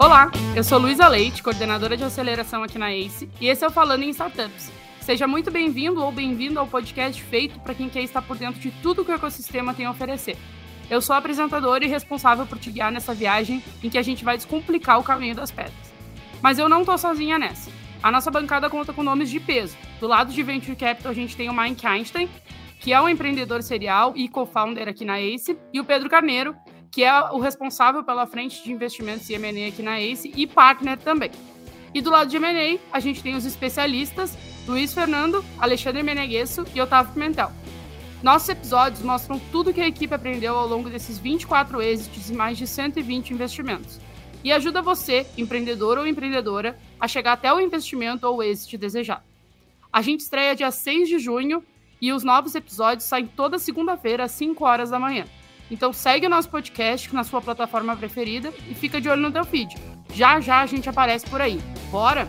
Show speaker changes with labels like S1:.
S1: Olá, eu sou Luísa Leite, coordenadora de aceleração aqui na ACE, e esse é o Falando em Startups. Seja muito bem-vindo ou bem-vindo ao podcast feito para quem quer estar por dentro de tudo que o ecossistema tem a oferecer. Eu sou apresentadora e responsável por te guiar nessa viagem em que a gente vai descomplicar o caminho das pedras. Mas eu não estou sozinha nessa. A nossa bancada conta com nomes de peso. Do lado de Venture Capital, a gente tem o Mike Einstein, que é um empreendedor serial e co-founder aqui na ACE, e o Pedro Carneiro, que é o responsável pela frente de investimentos e M&A aqui na ACE e partner também. E do lado de M&A, a gente tem os especialistas Luiz Fernando, Alexandre Meneguesso e Otávio Pimentel. Nossos episódios mostram tudo que a equipe aprendeu ao longo desses 24 êxitos e mais de 120 investimentos. E ajuda você, empreendedor ou empreendedora, a chegar até o investimento ou êxito desejado. A gente estreia dia 6 de junho e os novos episódios saem toda segunda-feira às 5 horas da manhã. Então segue o nosso podcast na sua plataforma preferida e fica de olho no teu feed. Já já a gente aparece por aí. Bora?